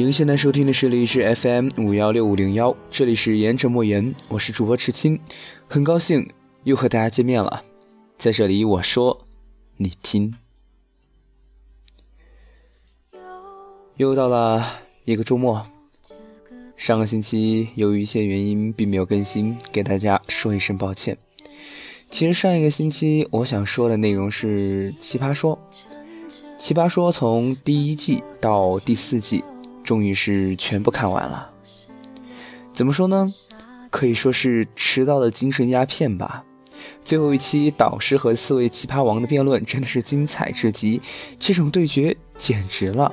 您现在收听的是荔枝 FM 五幺六五零幺，这里是言者莫言，我是主播赤青，很高兴又和大家见面了。在这里我说，你听。又到了一个周末，上个星期由于一些原因并没有更新，给大家说一声抱歉。其实上一个星期我想说的内容是《奇葩说》，《奇葩说》从第一季到第四季。终于是全部看完了，怎么说呢？可以说是迟到的精神鸦片吧。最后一期导师和四位奇葩王的辩论真的是精彩至极，这种对决简直了，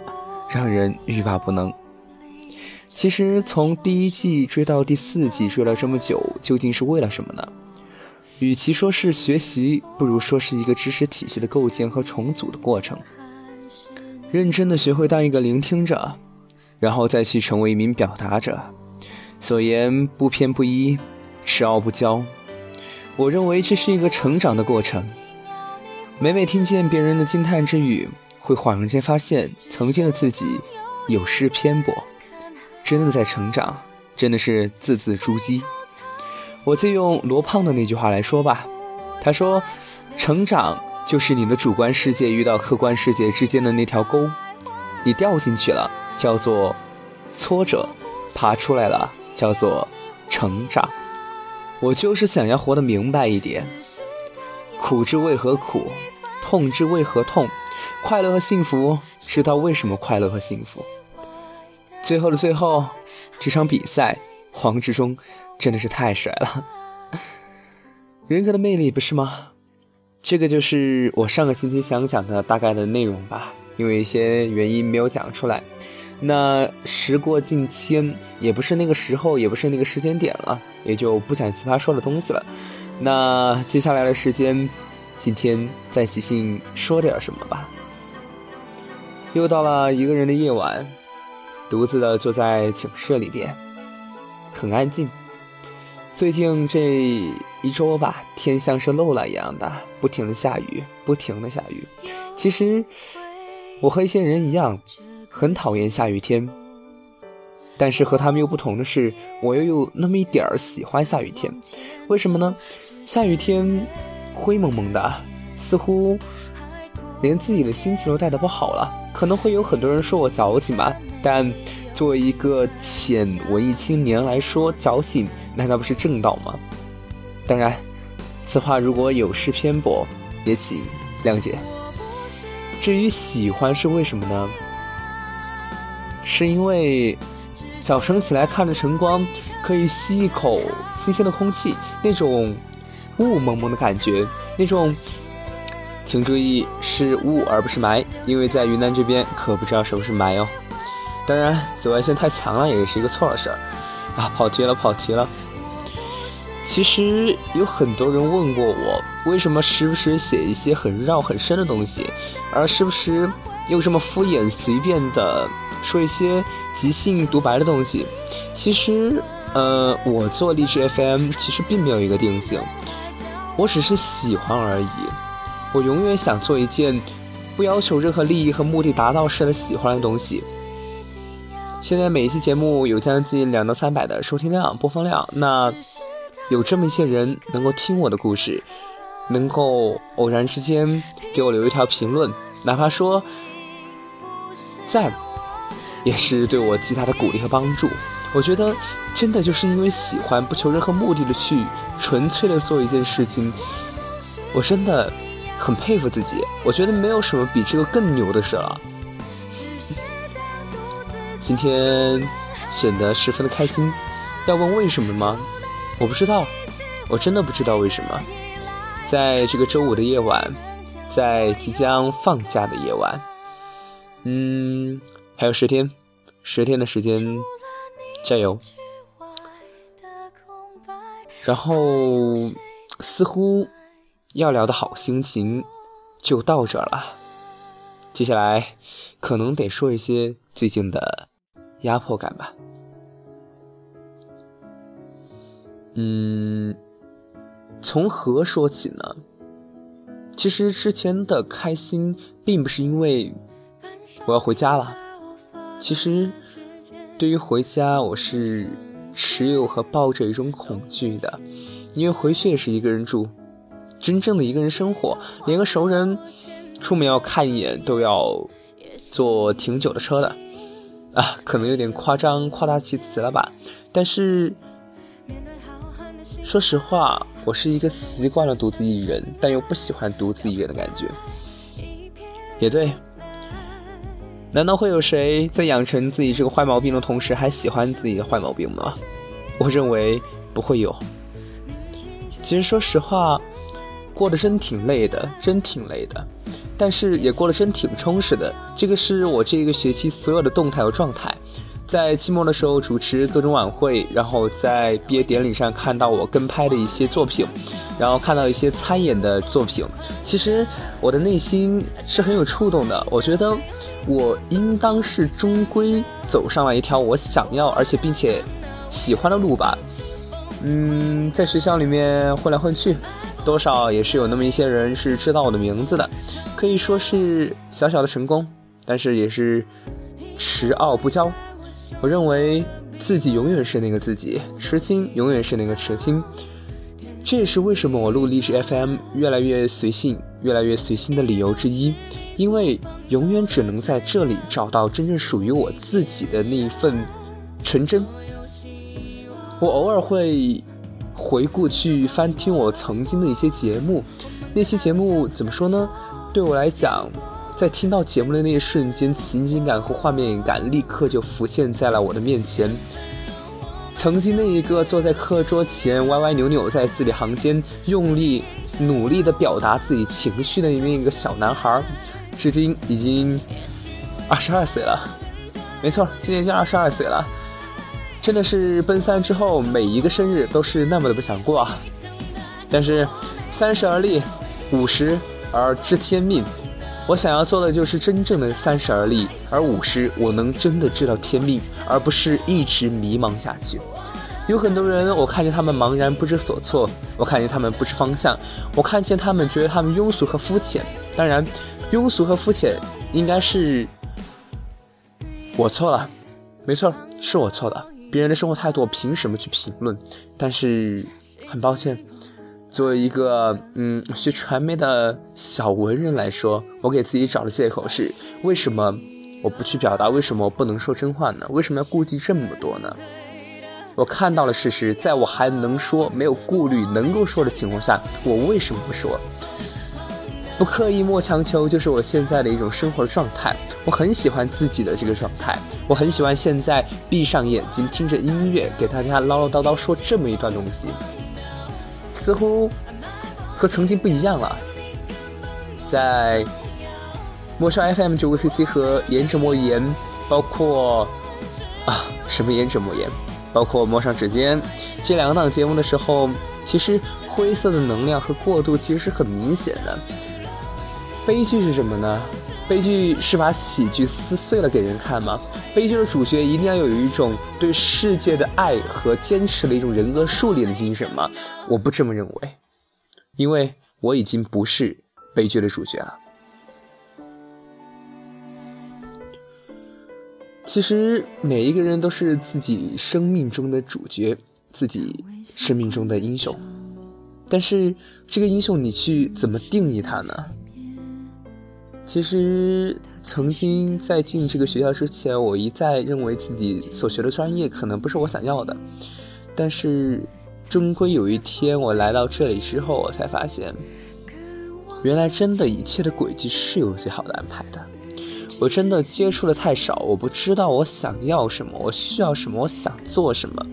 让人欲罢不能。其实从第一季追到第四季，追了这么久，究竟是为了什么呢？与其说是学习，不如说是一个知识体系的构建和重组的过程。认真的学会当一个聆听者。然后再去成为一名表达者，所言不偏不倚，持傲不骄。我认为这是一个成长的过程。每每听见别人的惊叹之语，会恍然间发现曾经的自己有失偏颇，真的在成长，真的是字字珠玑。我借用罗胖的那句话来说吧，他说：“成长就是你的主观世界遇到客观世界之间的那条沟，你掉进去了。”叫做挫折，爬出来了叫做成长。我就是想要活得明白一点，苦之为何苦，痛之为何痛，快乐和幸福知道为什么快乐和幸福。最后的最后，这场比赛，黄志忠真的是太帅了，人格的魅力不是吗？这个就是我上个星期想讲的大概的内容吧，因为一些原因没有讲出来。那时过境迁，也不是那个时候，也不是那个时间点了，也就不讲奇葩说的东西了。那接下来的时间，今天再即兴说点什么吧。又到了一个人的夜晚，独自的坐在寝室里边，很安静。最近这一周吧，天像是漏了一样的，不停的下雨，不停的下雨。其实我和一些人一样。很讨厌下雨天，但是和他们又不同的是，我又有那么一点儿喜欢下雨天。为什么呢？下雨天灰蒙蒙的，似乎连自己的心情都带的不好了。可能会有很多人说我矫情吧，但作为一个浅文艺青年来说，矫情难道不是正道吗？当然，此话如果有失偏颇，也请谅解。至于喜欢是为什么呢？是因为早晨起来看着晨光，可以吸一口新鲜的空气，那种雾蒙蒙的感觉，那种，请注意是雾而不是霾，因为在云南这边可不知道什么是霾哦。当然，紫外线太强了也是一个错的事儿啊，跑题了，跑题了。其实有很多人问过我，为什么时不时写一些很绕很深的东西，而时不时又这么敷衍随便的。说一些即兴独白的东西，其实，呃，我做励志 FM 其实并没有一个定性，我只是喜欢而已。我永远想做一件不要求任何利益和目的达到式的喜欢的东西。现在每一期节目有将近两到三百的收听量、播放量，那有这么一些人能够听我的故事，能够偶然之间给我留一条评论，哪怕说赞。也是对我极大的鼓励和帮助。我觉得，真的就是因为喜欢，不求任何目的的去纯粹的做一件事情，我真的很佩服自己。我觉得没有什么比这个更牛的事了。今天显得十分的开心。要问为什么吗？我不知道，我真的不知道为什么。在这个周五的夜晚，在即将放假的夜晚，嗯。还有十天，十天的时间，加油！然后，似乎要聊的好心情就到这了。接下来，可能得说一些最近的压迫感吧。嗯，从何说起呢？其实之前的开心，并不是因为我要回家了。其实，对于回家，我是持有和抱着一种恐惧的，因为回去也是一个人住，真正的一个人生活，连个熟人出门要看一眼都要坐挺久的车的，啊，可能有点夸张，夸大其词了吧？但是说实话，我是一个习惯了独自一人，但又不喜欢独自一人的感觉。也对。难道会有谁在养成自己这个坏毛病的同时还喜欢自己的坏毛病吗？我认为不会有。其实说实话，过得真挺累的，真挺累的，但是也过得真挺充实的。这个是我这个学期所有的动态和状态。在期末的时候主持各种晚会，然后在毕业典礼上看到我跟拍的一些作品，然后看到一些参演的作品，其实我的内心是很有触动的。我觉得我应当是终归走上了一条我想要而且并且喜欢的路吧。嗯，在学校里面混来混去，多少也是有那么一些人是知道我的名字的，可以说是小小的成功，但是也是持傲不骄。我认为自己永远是那个自己，痴心永远是那个痴心。这也是为什么我录励志 FM 越来越随性、越来越随心的理由之一。因为永远只能在这里找到真正属于我自己的那一份纯真。我偶尔会回顾去翻听我曾经的一些节目，那些节目怎么说呢？对我来讲。在听到节目的那一瞬间，情景感和画面感立刻就浮现在了我的面前。曾经那一个坐在课桌前歪歪扭扭在字里行间用力努力的表达自己情绪的那个小男孩，至今已经二十二岁了。没错，今年就二十二岁了。真的是奔三之后，每一个生日都是那么的不想过啊。但是三十而立，五十而知天命。我想要做的就是真正的三十而立，而五十我能真的知道天命，而不是一直迷茫下去。有很多人，我看见他们茫然不知所措，我看见他们不知方向，我看见他们觉得他们庸俗和肤浅。当然，庸俗和肤浅应该是我错了，没错，是我错了。别人的生活态度，我凭什么去评论？但是很抱歉。作为一个嗯学传媒的小文人来说，我给自己找的借口是：为什么我不去表达？为什么我不能说真话呢？为什么要顾忌这么多呢？我看到了事实，在我还能说、没有顾虑、能够说的情况下，我为什么不说？不刻意，莫强求，就是我现在的一种生活的状态。我很喜欢自己的这个状态，我很喜欢现在闭上眼睛，听着音乐，给大家唠唠叨叨说这么一段东西。似乎和曾经不一样了。在陌上 FM 九五 CC 和颜值莫言，包括啊什么颜值莫言，包括陌上指尖这两档节目的时候，其实灰色的能量和过渡其实是很明显的。悲剧是什么呢？悲剧是把喜剧撕碎了给人看吗？悲剧的主角一定要有一种对世界的爱和坚持的一种人格树立的精神吗？我不这么认为，因为我已经不是悲剧的主角了。其实每一个人都是自己生命中的主角，自己生命中的英雄，但是这个英雄你去怎么定义他呢？其实，曾经在进这个学校之前，我一再认为自己所学的专业可能不是我想要的。但是，终归有一天我来到这里之后，我才发现，原来真的一切的轨迹是有最好的安排的。我真的接触的太少，我不知道我想要什么，我需要什么，我想做什么。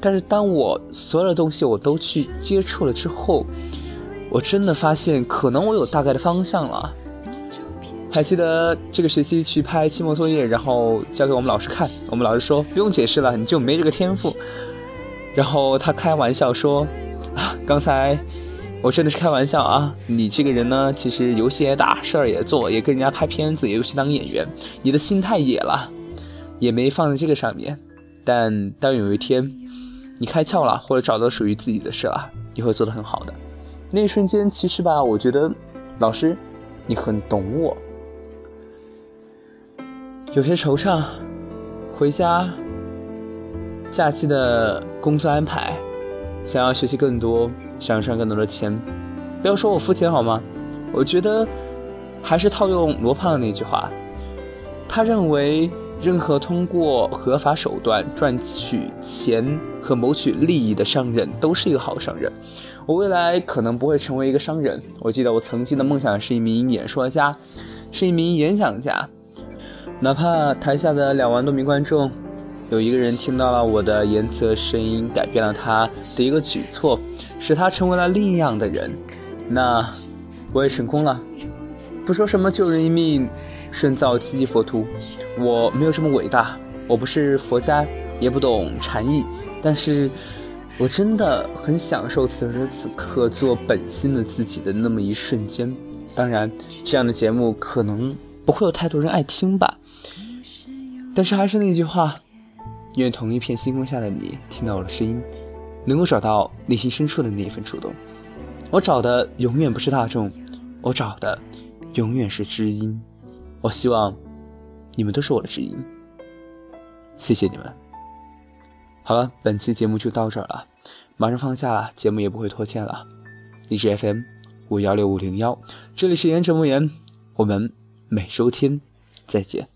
但是，当我所有的东西我都去接触了之后，我真的发现，可能我有大概的方向了。还记得这个学期去拍期末作业，然后交给我们老师看，我们老师说不用解释了，你就没这个天赋。然后他开玩笑说：“啊，刚才我真的是开玩笑啊，你这个人呢，其实游戏也打，事儿也做，也跟人家拍片子，也有去当演员，你的心态野了，也没放在这个上面。但当有一天你开窍了，或者找到属于自己的事了，你会做得很好的。那一瞬间，其实吧，我觉得老师你很懂我。”有些惆怅，回家假期的工作安排，想要学习更多，想要赚更多的钱。不要说我肤浅好吗？我觉得还是套用罗胖的那句话，他认为。任何通过合法手段赚取钱和谋取利益的商人，都是一个好商人。我未来可能不会成为一个商人。我记得我曾经的梦想是一名演说家，是一名演讲家。哪怕台下的两万多名观众，有一个人听到了我的言辞声音，改变了他的一个举措，使他成为了另一样的人，那我也成功了。不说什么救人一命。胜造七级佛图，我没有这么伟大，我不是佛家，也不懂禅意，但是我真的很享受此时此刻做本心的自己的那么一瞬间。当然，这样的节目可能不会有太多人爱听吧，但是还是那句话，愿同一片星空下的你听到我的声音，能够找到内心深处的那一份触动。我找的永远不是大众，我找的永远是知音。我希望你们都是我的知音，谢谢你们。好了，本期节目就到这儿了，马上放假了，节目也不会拖欠了。荔枝 FM 五幺六五零幺，这里是言者莫言，我们每周天再见。